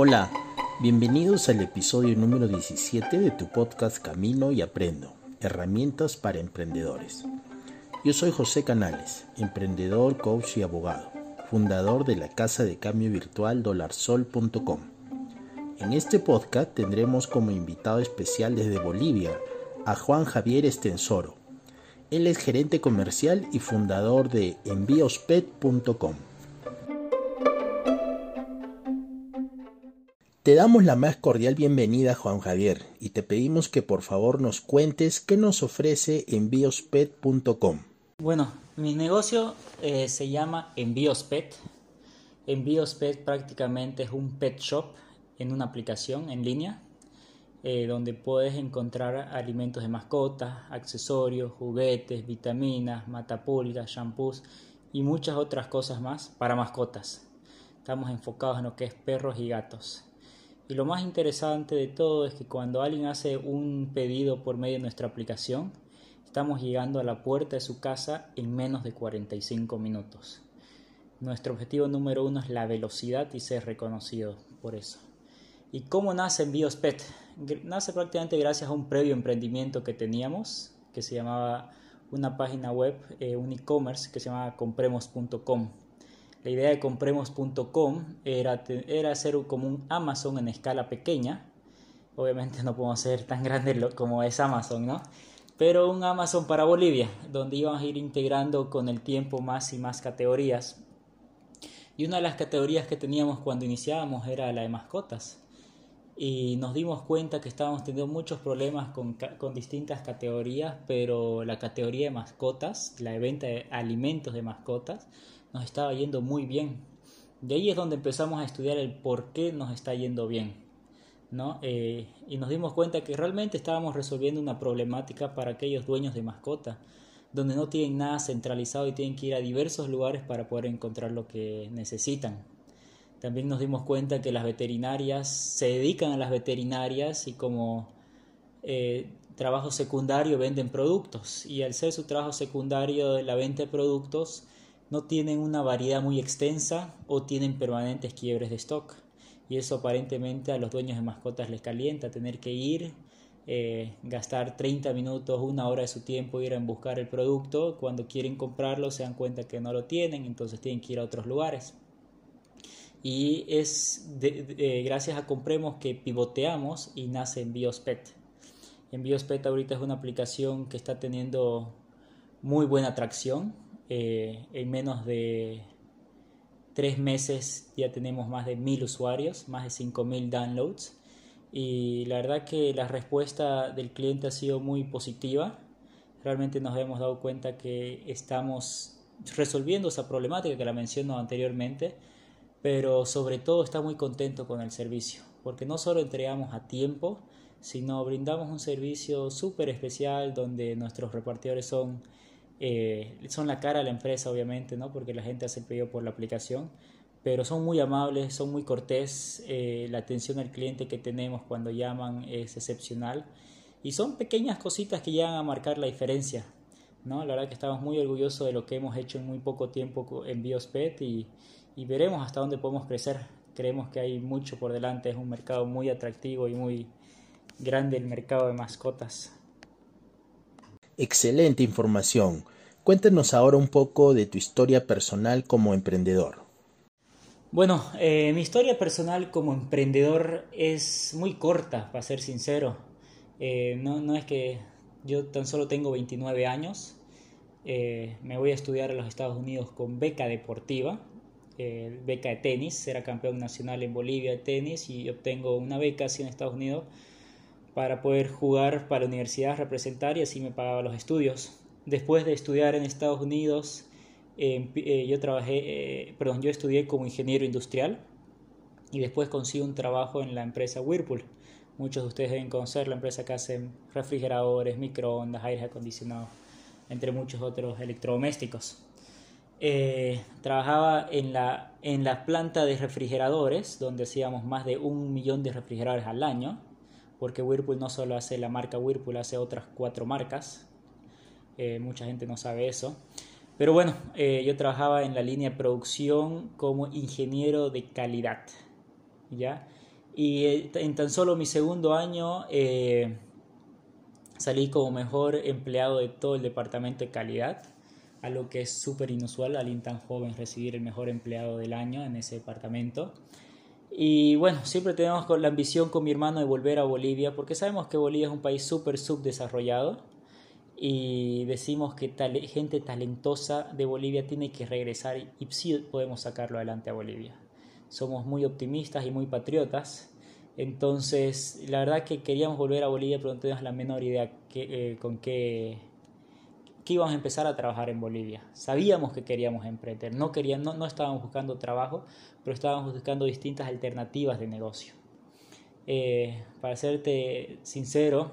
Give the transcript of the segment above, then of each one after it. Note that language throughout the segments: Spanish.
Hola, bienvenidos al episodio número 17 de tu podcast Camino y Aprendo, herramientas para emprendedores. Yo soy José Canales, emprendedor, coach y abogado, fundador de la casa de cambio virtual dolarsol.com. En este podcast tendremos como invitado especial desde Bolivia a Juan Javier Estensoro. Él es gerente comercial y fundador de enviospet.com. Te damos la más cordial bienvenida Juan Javier y te pedimos que por favor nos cuentes qué nos ofrece enviospet.com. Bueno, mi negocio eh, se llama Enviospet. Enviospet prácticamente es un pet shop en una aplicación en línea eh, donde puedes encontrar alimentos de mascotas, accesorios, juguetes, vitaminas, matapulgas, shampoos y muchas otras cosas más para mascotas. Estamos enfocados en lo que es perros y gatos. Y lo más interesante de todo es que cuando alguien hace un pedido por medio de nuestra aplicación, estamos llegando a la puerta de su casa en menos de 45 minutos. Nuestro objetivo número uno es la velocidad y ser reconocido por eso. ¿Y cómo nace Envíos Nace prácticamente gracias a un previo emprendimiento que teníamos, que se llamaba una página web, eh, un e-commerce que se llamaba compremos.com la idea de compremos.com era, era hacer como un Amazon en escala pequeña. Obviamente no podemos ser tan grande como es Amazon, ¿no? Pero un Amazon para Bolivia, donde íbamos a ir integrando con el tiempo más y más categorías. Y una de las categorías que teníamos cuando iniciábamos era la de mascotas. Y nos dimos cuenta que estábamos teniendo muchos problemas con, con distintas categorías, pero la categoría de mascotas, la de venta de alimentos de mascotas, nos estaba yendo muy bien. De ahí es donde empezamos a estudiar el por qué nos está yendo bien. ¿no? Eh, y nos dimos cuenta que realmente estábamos resolviendo una problemática para aquellos dueños de mascota, donde no tienen nada centralizado y tienen que ir a diversos lugares para poder encontrar lo que necesitan. También nos dimos cuenta que las veterinarias se dedican a las veterinarias y como eh, trabajo secundario venden productos y al ser su trabajo secundario la venta de productos no tienen una variedad muy extensa o tienen permanentes quiebres de stock. Y eso aparentemente a los dueños de mascotas les calienta, tener que ir, eh, gastar 30 minutos, una hora de su tiempo, ir a buscar el producto. Cuando quieren comprarlo se dan cuenta que no lo tienen, entonces tienen que ir a otros lugares. Y es gracias a Compremos que pivoteamos y nace Envíos.pet. Envíos.pet ahorita es una aplicación que está teniendo muy buena atracción eh, en menos de tres meses ya tenemos más de mil usuarios, más de cinco mil downloads. Y la verdad que la respuesta del cliente ha sido muy positiva. Realmente nos hemos dado cuenta que estamos resolviendo esa problemática que la menciono anteriormente, pero sobre todo está muy contento con el servicio, porque no solo entregamos a tiempo, sino brindamos un servicio súper especial donde nuestros repartidores son eh, son la cara de la empresa, obviamente, ¿no? porque la gente hace el pedido por la aplicación, pero son muy amables, son muy cortés, eh, la atención al cliente que tenemos cuando llaman es excepcional y son pequeñas cositas que llegan a marcar la diferencia. ¿no? La verdad que estamos muy orgullosos de lo que hemos hecho en muy poco tiempo en Biospet y, y veremos hasta dónde podemos crecer. Creemos que hay mucho por delante, es un mercado muy atractivo y muy grande el mercado de mascotas. Excelente información. Cuéntanos ahora un poco de tu historia personal como emprendedor. Bueno, eh, mi historia personal como emprendedor es muy corta, para ser sincero. Eh, no, no, es que yo tan solo tengo 29 años. Eh, me voy a estudiar a los Estados Unidos con beca deportiva, beca de tenis. Era campeón nacional en Bolivia de tenis y obtengo una beca así en Estados Unidos para poder jugar para la universidad, representar y así me pagaba los estudios. Después de estudiar en Estados Unidos, em, eh, yo trabajé, eh, perdón, yo estudié como ingeniero industrial y después consigo un trabajo en la empresa Whirlpool. Muchos de ustedes deben conocer la empresa que hace refrigeradores, microondas, aires acondicionados, entre muchos otros electrodomésticos. Eh, trabajaba en la, en la planta de refrigeradores, donde hacíamos más de un millón de refrigeradores al año porque Whirlpool no solo hace la marca Whirlpool, hace otras cuatro marcas. Eh, mucha gente no sabe eso. Pero bueno, eh, yo trabajaba en la línea de producción como ingeniero de calidad. ¿ya? Y eh, en tan solo mi segundo año salí como mejor empleado de todo el departamento de calidad, algo que es súper inusual, alguien tan joven recibir el mejor empleado del año en ese departamento. Y bueno, siempre tenemos la ambición con mi hermano de volver a Bolivia, porque sabemos que Bolivia es un país súper subdesarrollado y decimos que tal, gente talentosa de Bolivia tiene que regresar y sí podemos sacarlo adelante a Bolivia. Somos muy optimistas y muy patriotas, entonces la verdad que queríamos volver a Bolivia, pero no teníamos la menor idea que, eh, con qué, qué íbamos a empezar a trabajar en Bolivia. Sabíamos que queríamos emprender, no, queríamos, no, no estábamos buscando trabajo, pero estábamos buscando distintas alternativas de negocio. Eh, para serte sincero,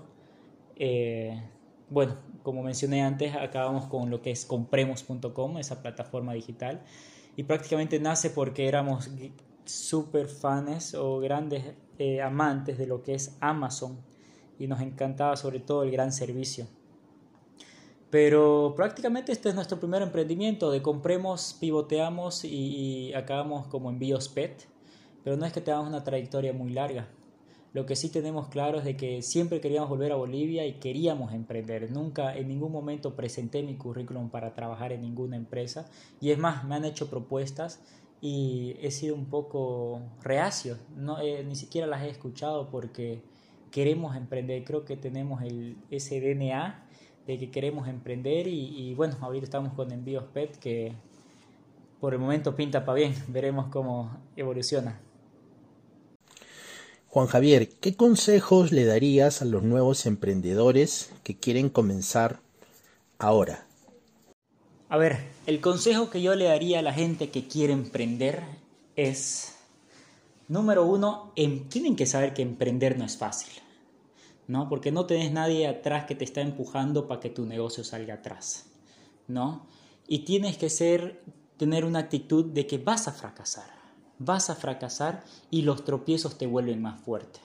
eh, bueno, como mencioné antes, acabamos con lo que es compremos.com, esa plataforma digital, y prácticamente nace porque éramos super fans o grandes eh, amantes de lo que es Amazon y nos encantaba sobre todo el gran servicio. Pero prácticamente este es nuestro primer emprendimiento, de compremos, pivoteamos y, y acabamos como envíos PET, pero no es que tengamos una trayectoria muy larga. Lo que sí tenemos claro es de que siempre queríamos volver a Bolivia y queríamos emprender. Nunca, en ningún momento presenté mi currículum para trabajar en ninguna empresa. Y es más, me han hecho propuestas y he sido un poco reacio. No, eh, ni siquiera las he escuchado porque queremos emprender. Creo que tenemos el, ese DNA de que queremos emprender y, y bueno, ahorita estamos con Envíos PET que por el momento pinta para bien. Veremos cómo evoluciona. Juan Javier, ¿qué consejos le darías a los nuevos emprendedores que quieren comenzar ahora? A ver, el consejo que yo le daría a la gente que quiere emprender es, número uno, em, tienen que saber que emprender no es fácil, ¿no? Porque no tenés nadie atrás que te está empujando para que tu negocio salga atrás, ¿no? Y tienes que ser, tener una actitud de que vas a fracasar vas a fracasar y los tropiezos te vuelven más fuerte.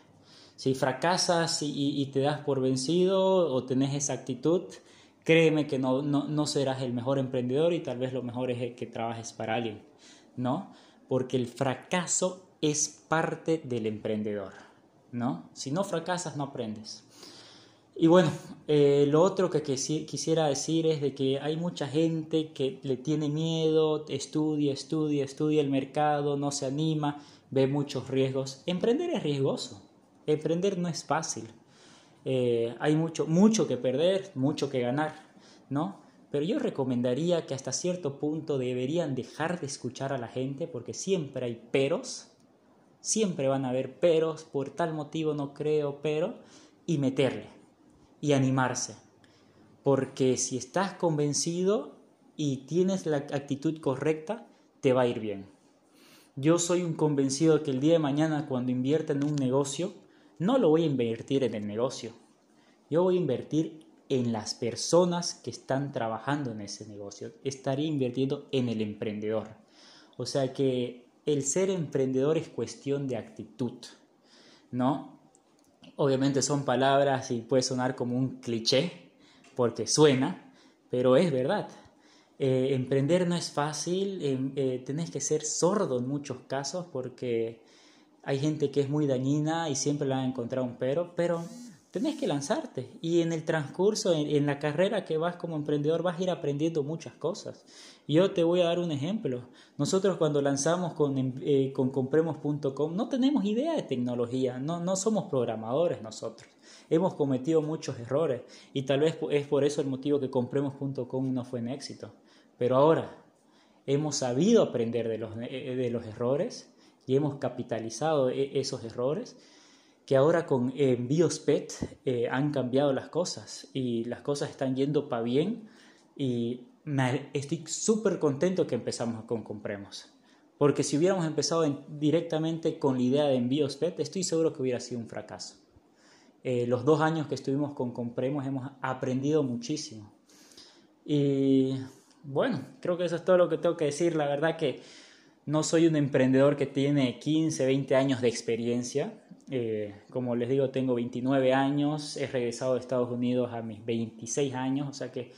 Si fracasas y, te das por vencido o tenés esa actitud, créeme que no, no, serás el mejor emprendedor y tal vez lo mejor es que trabajes para alguien, ¿no? Porque el fracaso es parte del emprendedor, ¿no? Si no fracasas, no aprendes. Y bueno, eh, lo otro que quisiera decir es de que hay mucha gente que le tiene miedo, estudia, estudia, estudia el mercado, no se anima, ve muchos riesgos. Emprender es riesgoso, emprender no es fácil. Eh, hay mucho, mucho que perder, mucho que ganar, ¿no? Pero yo recomendaría que hasta cierto punto deberían dejar de escuchar a la gente porque siempre hay peros, siempre van a haber peros, por tal motivo no creo, pero, y meterle y animarse. Porque si estás convencido y tienes la actitud correcta, te va a ir bien. Yo soy un convencido que el día de mañana cuando invierta en un negocio, no lo voy a invertir en el negocio. Yo voy a invertir en las personas que están trabajando en ese negocio. Estaré invirtiendo en el emprendedor. O sea que el ser emprendedor es cuestión de actitud, ¿no? Obviamente son palabras y puede sonar como un cliché, porque suena, pero es verdad. Eh, emprender no es fácil, em, eh, tenés que ser sordo en muchos casos porque hay gente que es muy dañina y siempre le van a encontrar un pero, pero tenés que lanzarte y en el transcurso, en, la carrera que vas como emprendedor, vas a ir aprendiendo muchas cosas. Yo te voy a dar un ejemplo. Nosotros cuando lanzamos con, eh, con compremos.com no tenemos idea de tecnología, no, no somos programadores nosotros. Hemos cometido muchos errores y tal vez es por eso el motivo que compremos.com no fue en éxito. Pero ahora hemos sabido aprender de los, de los errores y hemos capitalizado e, esos errores que ahora con envíos PET eh, han cambiado las cosas y las cosas están yendo para bien y estoy súper contento que empezamos con Compremos. Porque si hubiéramos empezado directamente con la idea de envíos PET, estoy seguro que hubiera sido un fracaso. Eh, los dos años que estuvimos con Compremos hemos aprendido muchísimo. Y bueno, creo que eso es todo lo que tengo que decir. La verdad que no soy un emprendedor que tiene 15, 20 años de experiencia. Eh, como les digo, tengo 29 años, he regresado de Estados Unidos a mis 26 años, o sea que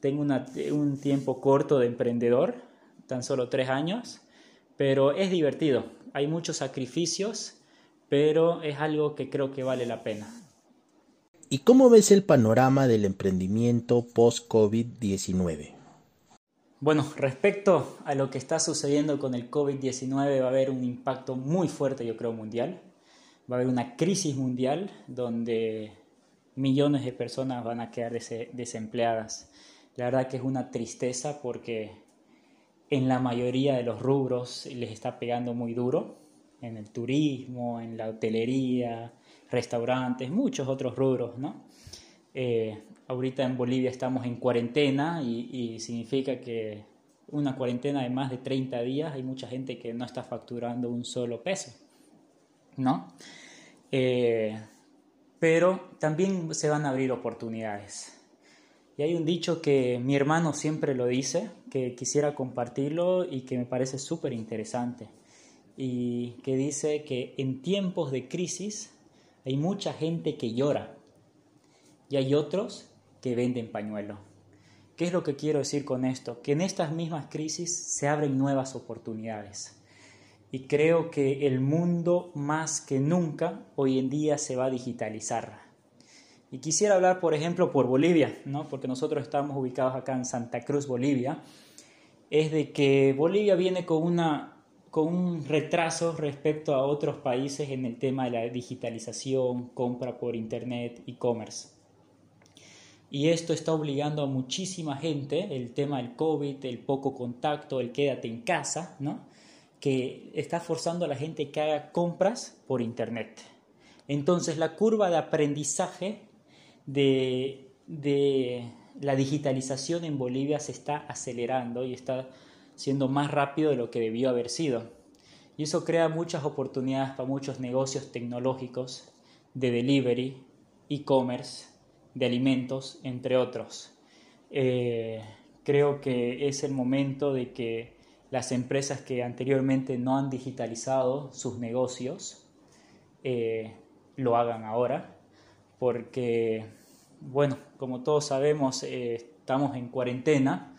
tengo un tiempo corto de emprendedor, tan solo 3 años, pero es divertido. Hay muchos sacrificios, pero es algo que creo que vale la pena. ¿Y cómo ves el panorama del emprendimiento post-COVID-19? Bueno, respecto a lo que está sucediendo con el COVID-19 va a haber un impacto muy fuerte, yo creo, mundial. Va a haber una crisis mundial donde millones de personas van a quedar desempleadas. La verdad que es una tristeza porque en la mayoría de los rubros les está pegando muy duro, en el turismo, en la hotelería, restaurantes, muchos otros rubros, ¿no? Eh, ahorita en Bolivia estamos en cuarentena y, significa que una cuarentena de más de 30 días hay mucha gente que no está facturando un solo peso, ¿no? Eh, pero también se van a abrir oportunidades. Y hay un dicho que mi hermano siempre lo dice, que quisiera compartirlo y que me parece súper interesante. Y que dice que en tiempos de crisis hay mucha gente que llora y hay otros que venden pañuelo. ¿Qué es lo que quiero decir con esto? Que en estas mismas crisis se abren nuevas oportunidades. Y creo que el mundo más que nunca hoy en día se va a digitalizar. Y quisiera hablar, por ejemplo, por Bolivia, ¿no? porque nosotros estamos ubicados acá en Santa Cruz, Bolivia. Es de que Bolivia viene con, una, con un retraso respecto a otros países en el tema de la digitalización, compra por internet, e-commerce. Y esto está obligando a muchísima gente, el tema del COVID, el poco contacto, el quédate en casa, ¿no? Que está forzando a la gente que haga compras por internet. Entonces la curva de aprendizaje de, de la digitalización en Bolivia se está acelerando y está siendo más rápido de lo que debió haber sido. Y eso crea muchas oportunidades para muchos negocios tecnológicos de delivery, e-commerce, de alimentos, entre otros. Eh, creo que es el momento de que las empresas que anteriormente no han digitalizado sus negocios eh, lo hagan ahora, porque, bueno, como todos sabemos, eh, estamos en cuarentena,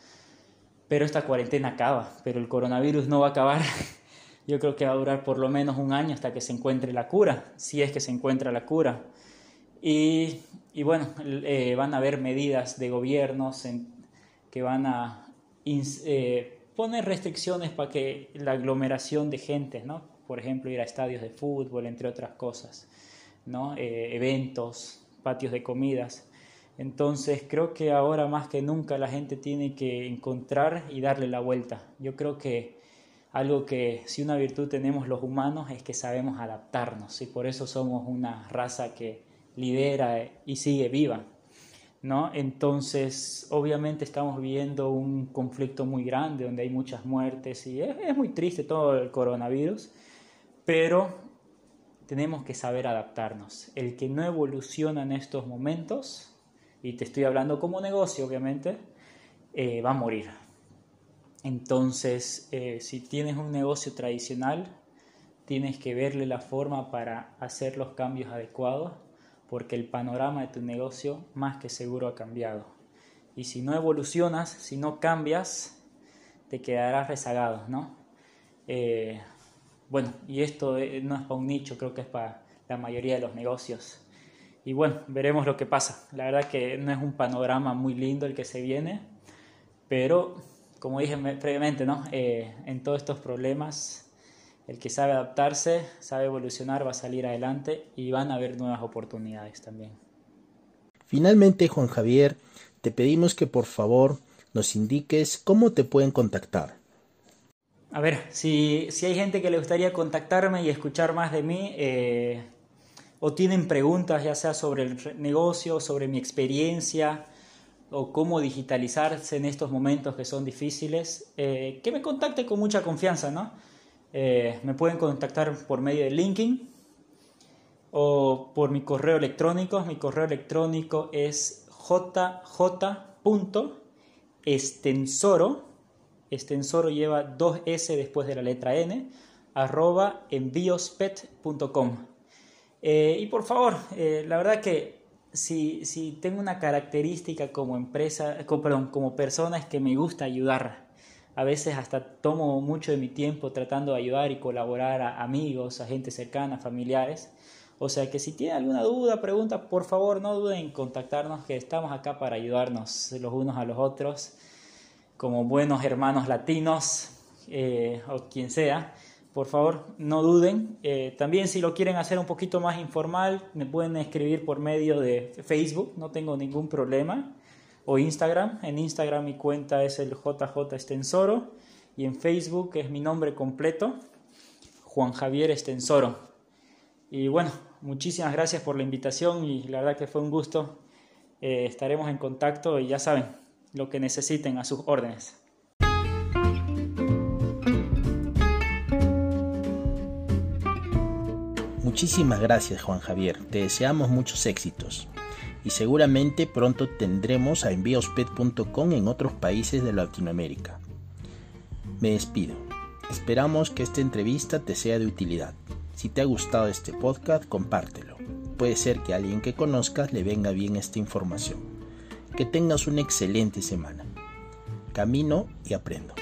pero esta cuarentena acaba, pero el coronavirus no va a acabar. Yo creo que va a durar por lo menos un año hasta que se encuentre la cura, si es que se encuentra la cura. Y, bueno, eh, van a haber medidas de gobiernos que van a poner restricciones para que la aglomeración de gente, ¿no? Por ejemplo, ir a estadios de fútbol, entre otras cosas, ¿no? Eh, eventos, patios de comidas. Entonces creo que ahora más que nunca la gente tiene que encontrar y darle la vuelta. Yo creo que algo que si una virtud tenemos los humanos es que sabemos adaptarnos y por eso somos una raza que lidera y sigue viva. ¿No? Entonces, obviamente estamos viviendo un conflicto muy grande donde hay muchas muertes y es, muy triste todo el coronavirus, pero tenemos que saber adaptarnos. El que no evoluciona en estos momentos, y te estoy hablando como negocio, obviamente, eh, va a morir. Entonces, eh, si tienes un negocio tradicional, tienes que verle la forma para hacer los cambios adecuados porque el panorama de tu negocio más que seguro ha cambiado. Y si no evolucionas, si no cambias, te quedarás rezagado, ¿no? Eh, bueno, y esto no es para un nicho, creo que es para la mayoría de los negocios. Y bueno, veremos lo que pasa. La verdad que no es un panorama muy lindo el que se viene, pero como dije previamente, ¿no? Eh, en todos estos problemas el que sabe adaptarse, sabe evolucionar, va a salir adelante y van a haber nuevas oportunidades también. Finalmente, Juan Javier, te pedimos que por favor nos indiques cómo te pueden contactar. A ver, si, hay gente que le gustaría contactarme y escuchar más de mí, eh, o tienen preguntas ya sea sobre el negocio, sobre mi experiencia, o cómo digitalizarse en estos momentos que son difíciles, eh, que me contacte con mucha confianza, ¿no? Eh, me pueden contactar por medio de LinkedIn o por mi correo electrónico. Mi correo electrónico es jj.estensoro. Estensoro lleva dos S después de la letra N, arroba enviospet.com. Eh, y por favor, eh, la verdad que si, si, tengo una característica como empresa, como, perdón, como persona es que me gusta ayudar A veces hasta tomo mucho de mi tiempo tratando de ayudar y colaborar a amigos, a gente cercana, familiares. O sea que si tienen alguna duda, pregunta, por favor no duden en contactarnos, que estamos acá para ayudarnos los unos a los otros, como buenos hermanos latinos eh, o quien sea. Por favor, no duden. Eh, también si lo quieren hacer un poquito más informal, me pueden escribir por medio de Facebook, no tengo ningún problema. O Instagram. En Instagram mi cuenta es el JJ Estensoro y en Facebook es mi nombre completo, Juan Javier Estensoro. Y bueno, muchísimas gracias por la invitación y la verdad que fue un gusto. Eh, estaremos en contacto y ya saben, lo que necesiten a sus órdenes. Muchísimas gracias Juan Javier, te deseamos muchos éxitos y seguramente pronto tendremos a enviospet.com en otros países de Latinoamérica. Me despido. Esperamos que esta entrevista te sea de utilidad. Si te ha gustado este podcast, compártelo. Puede ser que a alguien que conozcas le venga bien esta información. Que tengas una excelente semana. Camino y aprendo.